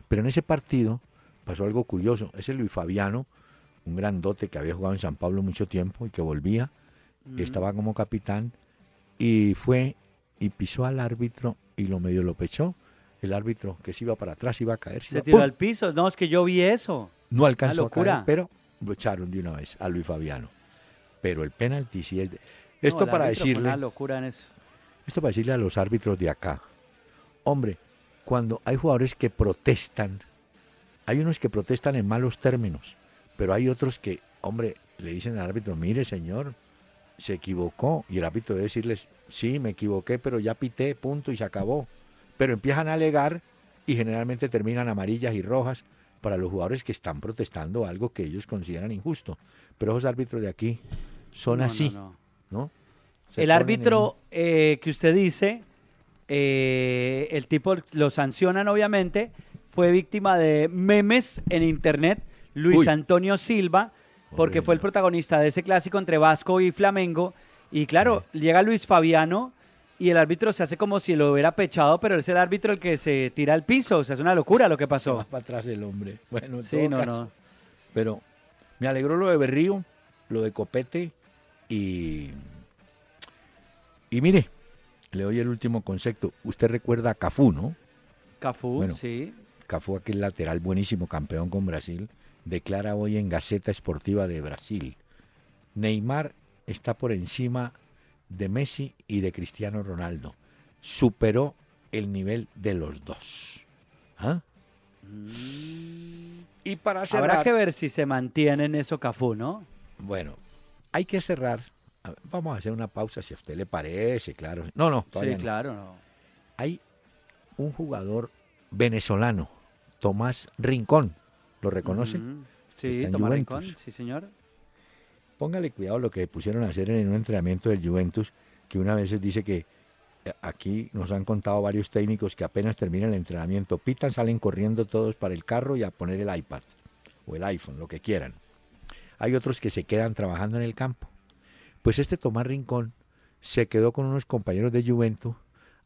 Pero en ese partido pasó algo curioso. Ese Luis Fabiano, un grandote que había jugado en San Pablo mucho tiempo y que volvía, estaba como capitán y fue y pisó al árbitro y lo medio lo pechó. El árbitro que se iba para atrás iba a caer. Se, tiró al piso. No, es que yo vi eso. No alcanzó a caer, pero lo echaron de una vez a Luis Fabiano. Pero el penalti sí es... De... Esto para decirle... locura en eso. Esto para decirle a los árbitros de acá. Hombre, cuando hay jugadores que protestan, hay unos que protestan en malos términos, pero hay otros que, hombre, le dicen al árbitro, mire señor, se equivocó. Y el árbitro debe decirles, sí, me equivoqué, pero ya pité, punto, y se acabó. Pero empiezan a alegar y generalmente terminan amarillas y rojas para los jugadores que están protestando algo que ellos consideran injusto. Pero esos árbitros de aquí son así, ¿no? El árbitro eh, que usted dice, eh, el tipo lo sancionan obviamente, fue víctima de memes en internet, Luis Antonio Silva, porque fue el protagonista de ese clásico entre Vasco y Flamengo. Y claro, llega Luis Fabiano y el árbitro se hace como si lo hubiera pechado, pero es el árbitro el que se tira al piso. O sea, es una locura lo que pasó. para atrás del hombre. Bueno, sí, no, no. Pero me alegró lo de Berrío, lo de Copete y. Y mire, le doy el último concepto. Usted recuerda a Cafú, ¿no? Cafú, sí. Cafú, aquel lateral buenísimo, campeón con Brasil declara hoy en Gaceta Esportiva de Brasil. Neymar está por encima de Messi y de Cristiano Ronaldo. Superó el nivel de los dos. ¿Ah? Y para cerrar, Habrá que ver si se mantiene en eso Cafú, ¿no? Bueno, hay que cerrar. Vamos a hacer una pausa si a usted le parece, claro. No, no, todavía Sí, claro, no. Hay un jugador venezolano, Tomás Rincón, ¿Lo reconoce? Sí, Tomás Rincón, sí señor. Póngale cuidado lo que pusieron a hacer en un entrenamiento del Juventus, que una vez dice que eh, aquí nos han contado varios técnicos que apenas termina el entrenamiento, pitan, salen corriendo todos para el carro y a poner el iPad o el iPhone, lo que quieran. Hay otros que se quedan trabajando en el campo. Pues este Tomás Rincón se quedó con unos compañeros de Juventus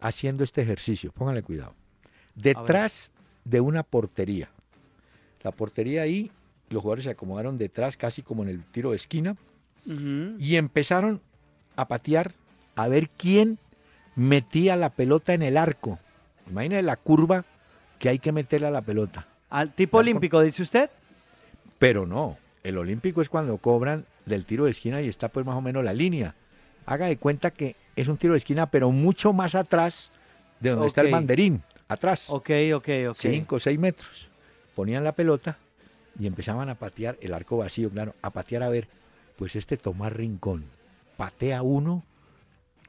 haciendo este ejercicio. Póngale cuidado. Detrás de una portería, la portería ahí, los jugadores se acomodaron detrás, casi como en el tiro de esquina, y empezaron a patear a ver quién metía la pelota en el arco. Imagina la curva que hay que meterle a la pelota. ¿Al tipo olímpico, dice usted? Pero no, el olímpico es cuando cobran del tiro de esquina y está pues más o menos la línea. Haga de cuenta que es un tiro de esquina, pero mucho más atrás de donde está el mandarín, atrás. Ok, ok, ok. Cinco o seis metros ponían la pelota y empezaban a patear el arco vacío, claro, a patear a ver, pues este Tomás Rincón patea uno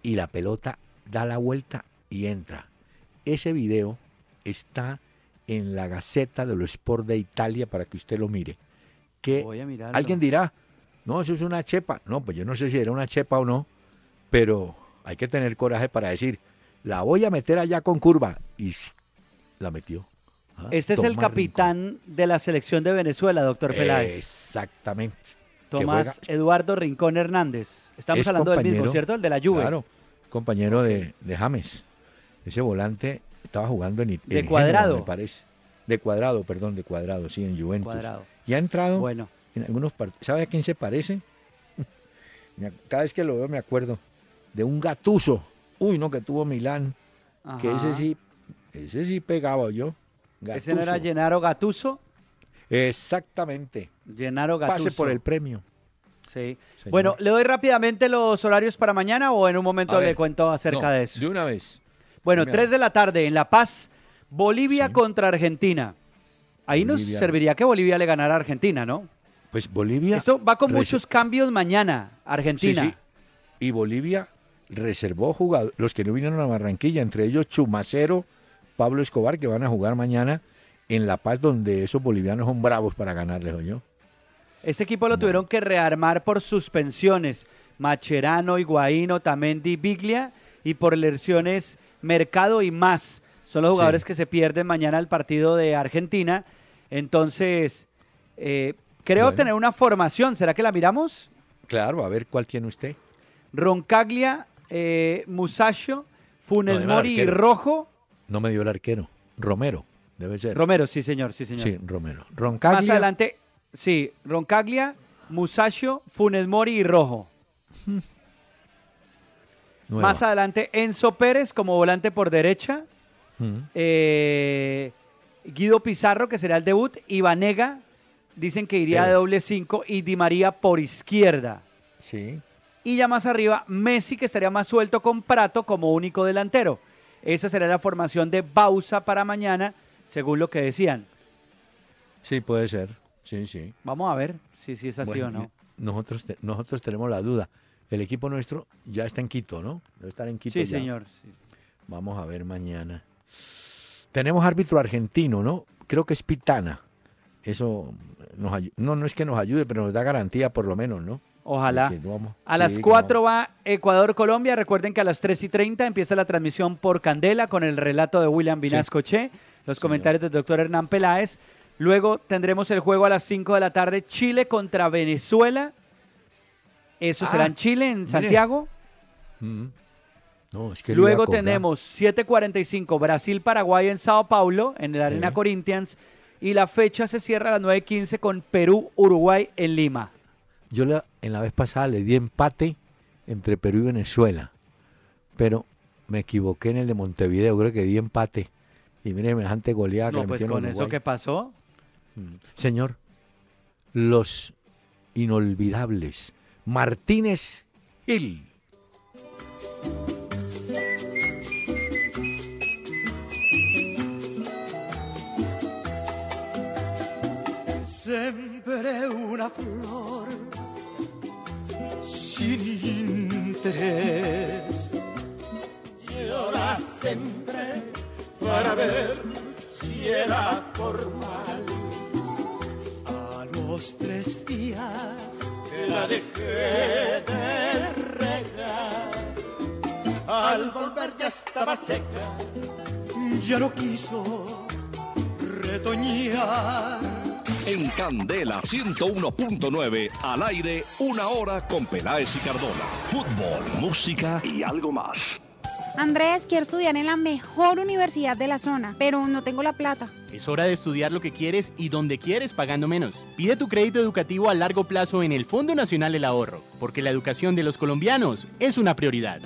y la pelota da la vuelta y entra. Ese video está en la Gaceta de los Sport de Italia para que usted lo mire. Que alguien dirá, no, eso es una chepa. No, pues yo no sé si era una chepa o no, pero hay que tener coraje para decir, la voy a meter allá con curva. Y la metió. Ah, este es el capitán de la selección de Venezuela, doctor Peláez. Exactamente. Tomás Eduardo Rincón Hernández. Estamos hablando del mismo, ¿cierto? El de la Juve. Claro, compañero de, James. Ese volante estaba jugando en De cuadrado. me parece. De cuadrado, perdón, de cuadrado, sí, en Juventus. Y ha entrado bueno. En algunos partidos. ¿Sabe a quién se parece? Cada vez que lo veo me acuerdo de un gatuso. Uy, no, que tuvo Milán. Que ese sí, ese sí pegaba yo. ¿Ese no era Llenaro Gatuso? Exactamente. Llenaro Gatuso. Pase por el premio. Sí. Bueno, ¿le doy rápidamente los horarios para mañana o en un momento le cuento acerca de eso? De una vez. Bueno, 3 de la tarde en La Paz, Bolivia contra Argentina. Ahí nos serviría que Bolivia le ganara a Argentina, ¿no? Pues Bolivia. Esto va con muchos cambios mañana, Argentina. Sí, Y Bolivia reservó jugadores, los que no vinieron a Barranquilla, entre ellos Chumacero, Pablo Escobar, que van a jugar mañana en La Paz, donde esos bolivianos son bravos para ganarles, yo. Este equipo lo tuvieron que rearmar por suspensiones. Macherano, Higuaín, Tamendi, Biglia y por lesiones Mercado y más. Son los jugadores que se pierden mañana el partido de Argentina. Entonces, eh, creo tener una formación. ¿Será que la miramos? Claro, a ver cuál tiene usted. Roncaglia, eh, Musacho, Funes Mori y Rojo no me dio el arquero. Romero, debe ser. Romero, sí, señor, sí, señor. Sí, Romero. Roncaglia. Más adelante, sí, Roncaglia, Musacho, Funes Mori y Rojo. Más adelante, Enzo Pérez como volante por derecha. Mm. Eh, Guido Pizarro, que será el debut. Y Vanega, dicen que iría de doble 5. Y Di María por izquierda. Sí. Y ya más arriba, Messi, que estaría más suelto con Prato como único delantero. Esa será la formación de Bausa para mañana, según lo que decían. Sí, puede ser. Sí, sí. Vamos a ver si, si es así o no. Nosotros, nosotros tenemos la duda. El equipo nuestro ya está en Quito, ¿no? Debe estar en Quito. Sí, señor. Vamos a ver mañana. Tenemos árbitro argentino, ¿no? Creo que es Pitana. Eso nos no, no es que nos ayude, pero nos da garantía por lo menos, ¿no? Ojalá. a las 4 va Ecuador-Colombia. Recuerden que a las 3 y 30 empieza la transmisión por Candela con el relato de William Vinascoche, los comentarios del doctor Hernán Peláez. Luego tendremos el juego a las 5 de la tarde, Chile contra Venezuela. Eso será en ah, Chile, en Santiago. Mm. Luego tenemos 7.45 Brasil-Paraguay en Sao Paulo, en el Arena Corinthians. Y la fecha se cierra a las 9.15 con Perú-Uruguay en Lima. Yo la, en la vez pasada le di empate entre Perú y Venezuela, pero me equivoqué en el de Montevideo, creo que di empate. Y mire, semejante goleada no, pues con eso que pasó. Mm. Señor, los inolvidables Martínez Gil. Siempre una flor sin interés. Llora siempre para ver si era formal. A los tres días que la dejé de regar, al volver ya estaba seca, ya no quiso retoñar en Candela 101.9, al aire, una hora con Peláez y Cardona. Fútbol, música y algo más. Andrés, quiero estudiar en la mejor universidad de la zona, pero no tengo la plata. Es hora de estudiar lo que quieres y donde quieres pagando menos. Pide tu crédito educativo a largo plazo en el Fondo Nacional del Ahorro, porque la educación de los colombianos es una prioridad.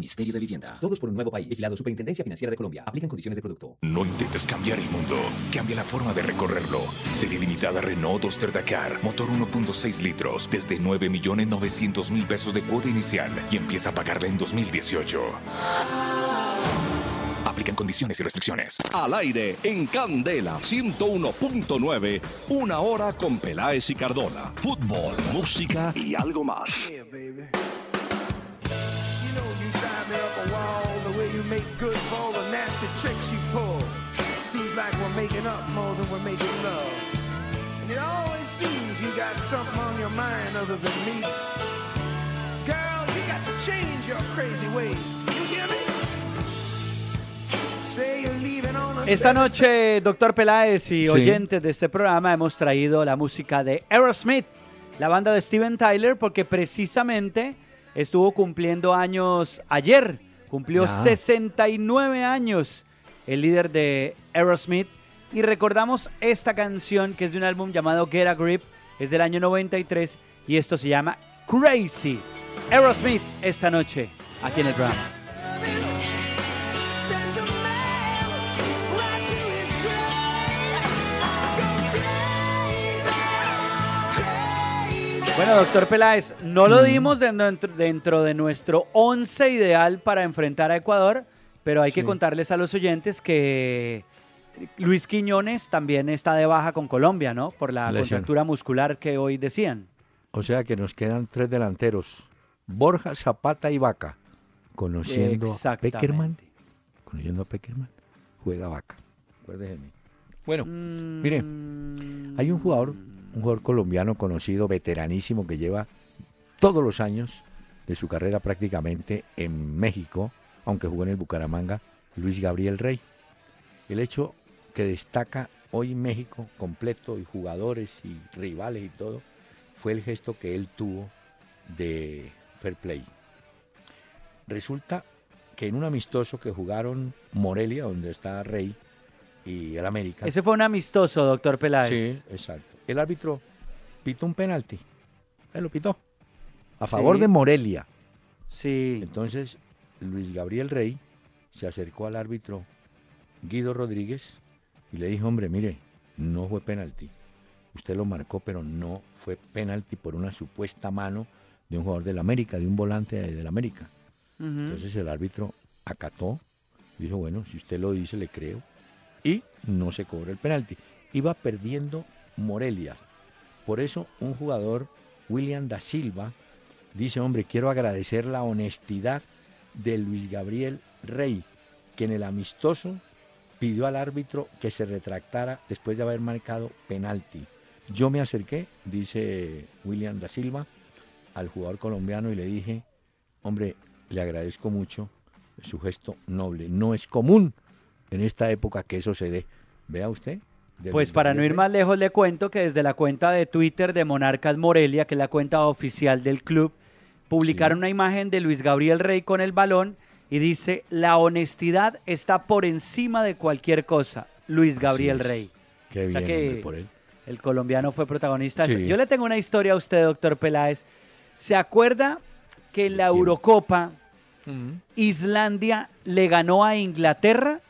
Ministerio de Vivienda. Todos por un nuevo país. Vigilado Superintendencia Financiera de Colombia. Aplican condiciones de producto. No intentes cambiar el mundo. Cambia la forma de recorrerlo. Serie limitada Renault Duster Dakar. Motor 1.6 litros. Desde 9.900.000 pesos de cuota inicial. Y empieza a pagarla en 2018. Aplican condiciones y restricciones. Al aire, en Candela 101.9. Una hora con Peláez y Cardona. Fútbol, música y algo más. Make good for all the nasty tricks you pull. Seems like we're making up more than we're making love. And it always seems you got something on your mind other than me. Girl, you got to change your crazy ways. You hear me? Esta noche, doctor Peláez y oyentes de este programa, hemos traído la música de Aerosmith, la banda de Steven Tyler, porque precisamente estuvo cumpliendo años ayer. Cumplió 69 años el líder de Aerosmith. Y recordamos esta canción que es de un álbum llamado Get a Grip, es del año 93 y esto se llama Crazy. Aerosmith esta noche aquí en el programa. Bueno, doctor Peláez, no lo mm. dimos dentro, de nuestro once ideal para enfrentar a Ecuador, pero hay que contarles a los oyentes que Luis Quiñones también está de baja con Colombia, ¿no? Por la contractura muscular que hoy decían. O sea que nos quedan tres delanteros, Borja, Zapata y Vaca, conociendo a Peckerman. Conociendo a Peckerman, juega Vaca. Bueno, mire, hay un jugador un jugador colombiano conocido, veteranísimo, que lleva todos los años de su carrera prácticamente en México, aunque jugó en el Bucaramanga, Luis Gabriel Rey. El hecho que destaca hoy México completo y jugadores y rivales y todo, fue el gesto que él tuvo de fair play. Resulta que en un amistoso que jugaron Morelia, donde está Rey, y el América. Ese fue un amistoso, doctor Peláez. Sí, exacto el árbitro pitó un penalti. Él lo pitó. a favor Sí. de Morelia. Sí. Entonces, Luis Gabriel Rey se acercó al árbitro Guido Rodríguez y le dijo, hombre, mire, no fue penalti. Usted lo marcó, pero no fue penalti por una supuesta mano de un jugador del América, de un volante de- del América. Entonces el árbitro acató, dijo, bueno, si usted lo dice, le creo. Y no se cobró el penalti. Iba perdiendo Morelia. Por eso un jugador, William da Silva, dice, hombre, quiero agradecer la honestidad de Luis Gabriel Rey, que en el amistoso pidió al árbitro que se retractara después de haber marcado penalti. Yo me acerqué, dice William da Silva, al jugador colombiano y le dije, hombre, le agradezco mucho su gesto noble. No es común en esta época que eso se dé. Vea usted. Pues para no ir más lejos le cuento que desde la cuenta de Twitter de Monarcas Morelia, que es la cuenta oficial del club, publicaron una imagen de Luis Gabriel Rey con el balón y dice, la honestidad está por encima de cualquier cosa. Luis Gabriel. Rey. Qué O sea bien, que hombre, por él. El colombiano fue protagonista. Sí. Yo le tengo una historia a usted, doctor Peláez. ¿Se acuerda que en la Eurocopa Islandia le ganó a Inglaterra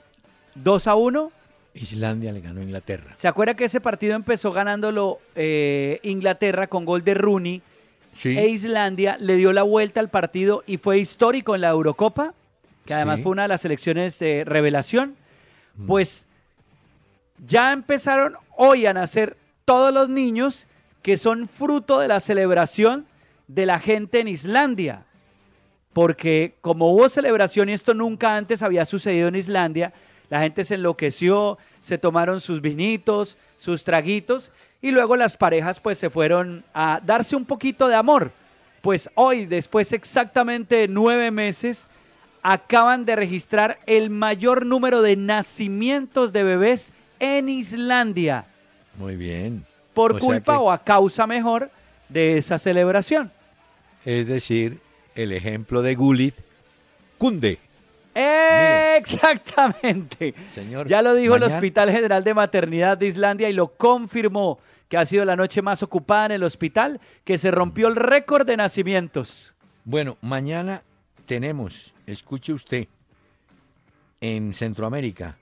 2 a 1? Islandia le ganó a Inglaterra. ¿Se acuerda que ese partido empezó ganándolo eh, Inglaterra con gol de Rooney? Sí. E Islandia le dio la vuelta al partido y fue histórico en la Eurocopa, que además Sí. fue una de las selecciones de revelación. Pues ya empezaron hoy a nacer todos los niños que son fruto de la celebración de la gente en Islandia. Porque como hubo celebración y esto nunca antes había sucedido en Islandia, la gente se enloqueció, se tomaron sus vinitos, sus traguitos y luego las parejas pues se fueron a darse un poquito de amor. Pues hoy, después exactamente de nueve meses, acaban de registrar el mayor número de nacimientos de bebés en Islandia Muy bien. por O culpa que- o a causa mejor de esa celebración. Es decir, el ejemplo de Gullit cunde. Exactamente. Señor, Ya lo dijo el Hospital General de Maternidad de Islandia y lo confirmó que ha sido la noche más ocupada en el hospital, que se rompió el récord de nacimientos. Bueno, mañana tenemos, escuche usted, en Centroamérica,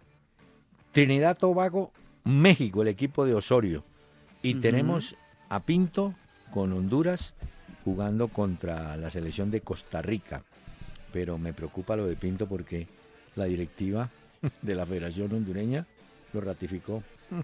Trinidad Tobago, México, el equipo de Osorio. Y tenemos a Pinto con Honduras jugando contra la selección de Costa Rica. Pero me preocupa lo de Pinto porque la directiva de la Federación Hondureña lo ratificó.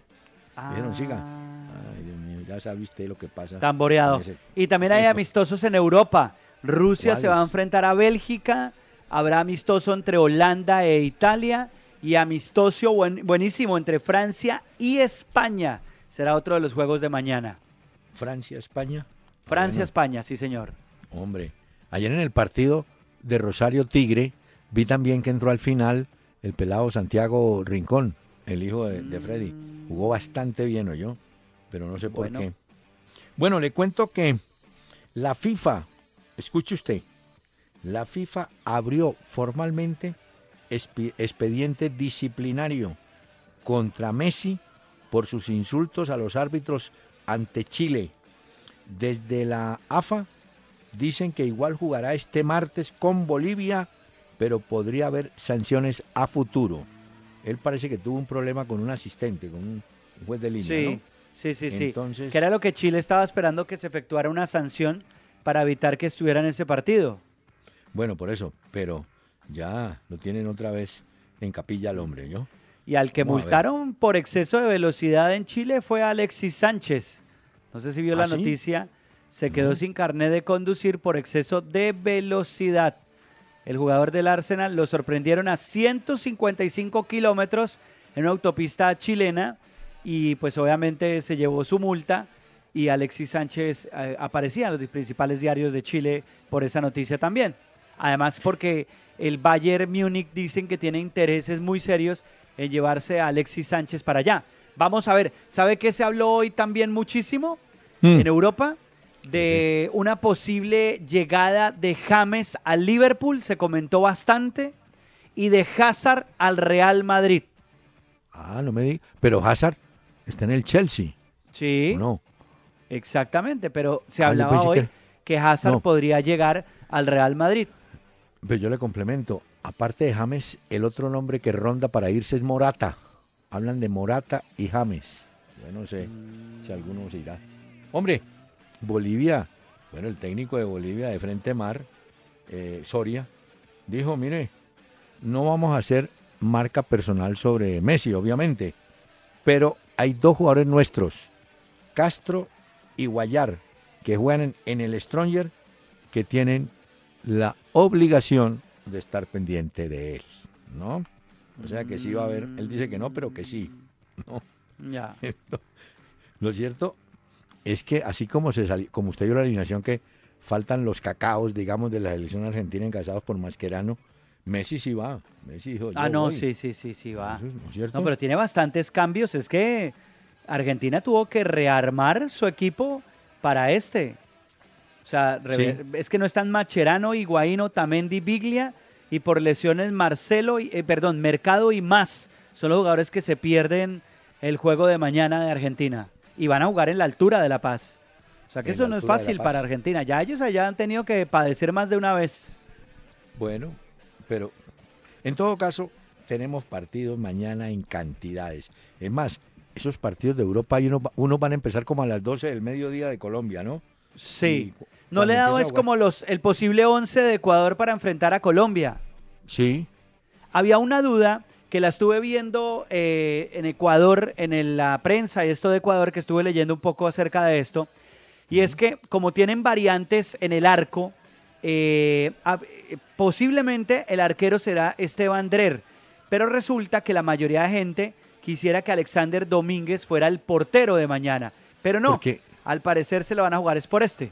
Dijeron, siga. Ay, Dios mío, ya sabe usted lo que pasa. Tamboreado. ese- Y también hay amistosos en Europa. Rusia se va a enfrentar a Bélgica, habrá amistoso entre Holanda e Italia y amistoso buen- buenísimo entre Francia y España. Será otro de los juegos de mañana. Francia, España. Francia-España, sí señor. Hombre, ayer en el partido de Rosario Tigre vi también que entró al final el pelado Santiago Rincón, el hijo de, de Freddy. Jugó bastante bien, yo, pero no sé por Bueno. qué. Bueno, le cuento que la FIFA, escuche usted, la FIFA abrió formalmente expediente disciplinario contra Messi por sus insultos a los árbitros ante Chile. Desde la AFA dicen que igual jugará este martes con Bolivia, pero podría haber sanciones a futuro. Él parece que tuvo un problema con un asistente, con un juez de línea, Sí, ¿no? sí, sí, sí. Entonces- Que era lo que Chile estaba esperando que se efectuara una sanción para evitar que estuviera en ese partido. Bueno, por eso, pero ya lo tienen otra vez en capilla al hombre, ¿yo? Y al que Vamos multaron por exceso de velocidad en Chile fue Alexis Sánchez. No sé si vio ¿Ah, la sí? noticia. Se quedó sin carnet de conducir por exceso de velocidad. El jugador del Arsenal lo sorprendieron a 155 kilómetros en una autopista chilena y pues obviamente se llevó su multa y Alexis Sánchez eh, aparecía en los principales diarios de Chile por esa noticia también. Además porque el Bayern Múnich dicen que tiene intereses muy serios en llevarse a Alexis Sánchez para allá. Vamos a ver, ¿sabe qué se habló hoy también muchísimo Mm. en Europa? De una posible llegada de James al Liverpool, se comentó bastante, y de Hazard al Real Madrid. Ah, no me diga. Pero Hazard está en el Chelsea, Sí, ¿o no? exactamente, pero se Ah, hablaba hoy que- que Hazard podría llegar al Real Madrid. Pero pues yo le complemento, aparte de James, el otro nombre que ronda para irse es Morata. Hablan de Morata y James. Yo no sé si alguno se irá. Hombre, Bolivia, bueno, el técnico de Bolivia de Frente Mar, eh, Soria, dijo, mire, no vamos a hacer marca personal sobre Messi, obviamente, pero hay dos jugadores nuestros, Castro y Guayar, que juegan en, el Stronger, que tienen la obligación de estar pendiente de él, ¿no? O sea que sí va a haber, él dice que no, pero que sí, ¿no? Ya. Lo cierto es que así como se como usted dio la alineación que faltan los cacaos, digamos, de la selección argentina encabezados por Mascherano, Messi sí va. Messi dijo, ah, no, sí, sí, sí, sí va. ¿no, pero tiene bastantes cambios. Es que Argentina tuvo que rearmar su equipo para este. O sea, es que no están Macherano, Higuaín, Tamendi, Biglia y por lesiones Marcelo, y, eh, perdón, Mercado y más. Son los jugadores que se pierden el juego de mañana de Argentina y van a jugar en la altura de La Paz. O sea que eso no es fácil para Argentina. Ya ellos allá han tenido que padecer más de una vez. Bueno, pero en todo caso tenemos partidos mañana en cantidades. Es más, esos partidos de Europa uno, uno van a empezar como a las 12 del mediodía de Colombia, ¿no? Sí. no le he dado es como los el posible 11 de Ecuador para enfrentar a Colombia. Sí. Había una duda que la estuve viendo eh, en Ecuador, en la prensa y esto de Ecuador, que estuve leyendo un poco acerca de esto, y es que como tienen variantes en el arco, eh, posiblemente el arquero será Esteban Drer, pero resulta que la mayoría de gente quisiera que Alexander Domínguez fuera el portero de mañana, pero no, al parecer se lo van a jugar es por este.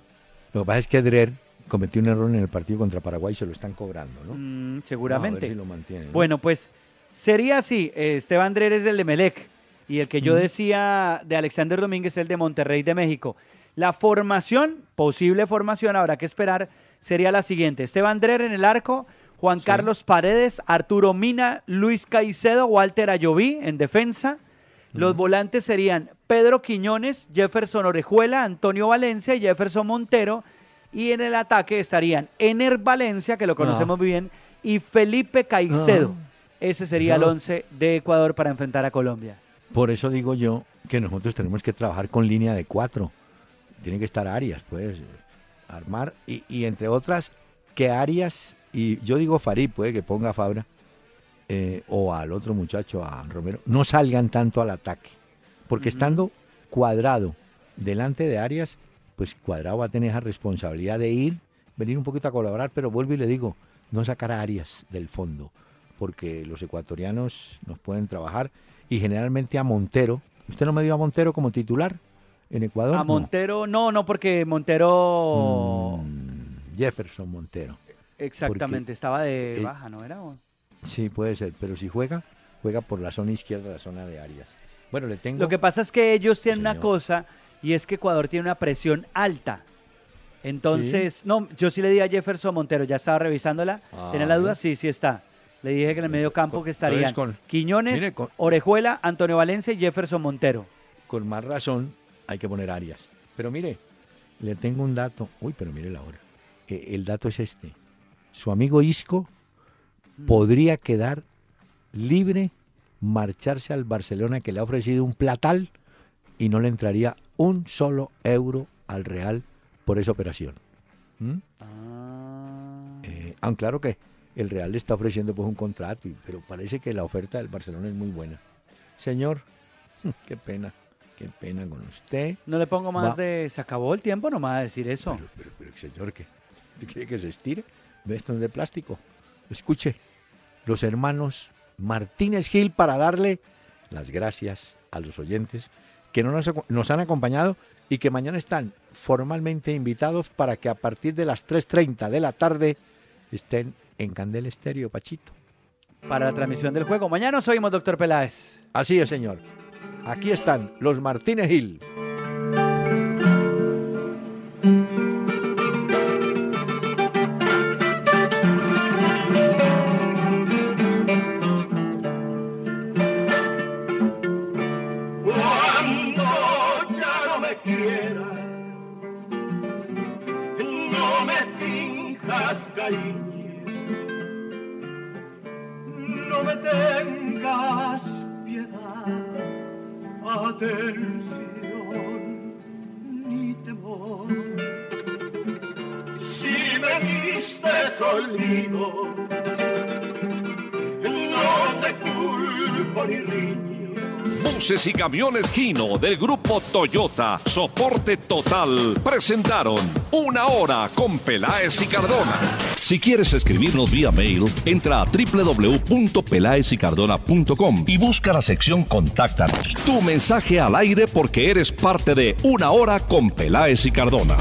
Lo que pasa es que Drer cometió un error en el partido contra Paraguay y se lo están cobrando, ¿no? Mm, seguramente. Bueno, pues Sería así, eh, Esteban Andrés es del de Melec y el que yo decía de Alexander Domínguez es el de Monterrey de México. La formación, posible formación, habrá que esperar, sería la siguiente. Esteban Andrés en el arco, Juan Carlos Paredes, Arturo Mina, Luis Caicedo, Walter Ayoví en defensa. Los volantes serían Pedro Quiñones, Jefferson Orejuela, Antonio Valencia y Jefferson Montero. Y en el ataque estarían Ener Valencia, que lo conocemos muy bien, y Felipe Caicedo. Ese sería el 11 de Ecuador para enfrentar a Colombia. Por eso digo yo que nosotros tenemos que trabajar con línea de cuatro. Tiene que estar Arias, pues, armar. Y, entre otras, que Arias, y yo digo Farid, puede que ponga a Fabra, eh, o al otro muchacho, a Romero, no salgan tanto al ataque. Porque estando cuadrado delante de Arias, pues cuadrado va a tener esa responsabilidad de ir, venir un poquito a colaborar, pero vuelvo y le digo, no sacar a Arias del fondo porque los ecuatorianos nos pueden trabajar y generalmente a Montero. ¿Usted no me dio a Montero como titular en Ecuador? A Montero, no, no, porque Montero... Mm, Jefferson Montero. Exactamente, estaba de baja, ¿no era? Sí, puede ser, pero si juega, juega por la zona izquierda, la zona de Arias. Bueno, le tengo... Lo que pasa es que ellos tienen una cosa y es que Ecuador tiene una presión alta. Entonces, no, yo sí le di a Jefferson Montero, ya estaba revisándola. ¿Tiene la duda? Sí, sí está. Le dije que en el medio campo que estarían Quiñones, Orejuela, Antonio Valencia y Jefferson Montero. Con más razón hay que poner Arias. Pero mire, le tengo un dato. Uy, pero mire la hora. Eh, el dato es este. Su amigo Isco mm. podría quedar libre, marcharse al Barcelona que le ha ofrecido un platal y no le entraría un solo euro al Real por esa operación. ¿Mm? Ah. Eh, aunque claro que el Real le está ofreciendo pues un contrato, pero parece que la oferta del Barcelona es muy buena. Señor, qué pena, qué pena con usted. No le pongo más de, se acabó el tiempo nomás a decir eso. Pero, pero, señor, ¿qué? ¿Quiere que se estire? ¿Ve esto de plástico? Escuche, los hermanos Martínez Gil para darle las gracias a los oyentes que no nos, nos han acompañado y que mañana están formalmente invitados para que a partir de las 3.30 de la tarde estén en Candel Estéreo, Pachito. Para la transmisión del juego. Mañana nos oímos, doctor Peláez. Así es, señor. Aquí están los Martínez Gil. Y camiones Gino del grupo Toyota, soporte total, presentaron Una Hora con Peláez y Cardona. Si quieres escribirnos vía mail, entra a www.pelaezicardona.com y busca la sección Contáctanos. Tu mensaje al aire porque eres parte de Una Hora con Peláez y Cardona.